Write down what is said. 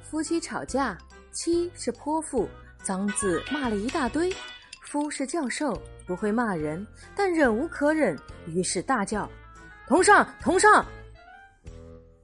夫妻吵架妻是泼妇脏字骂了一大堆夫是教授不会骂人但忍无可忍于是大叫同上同上！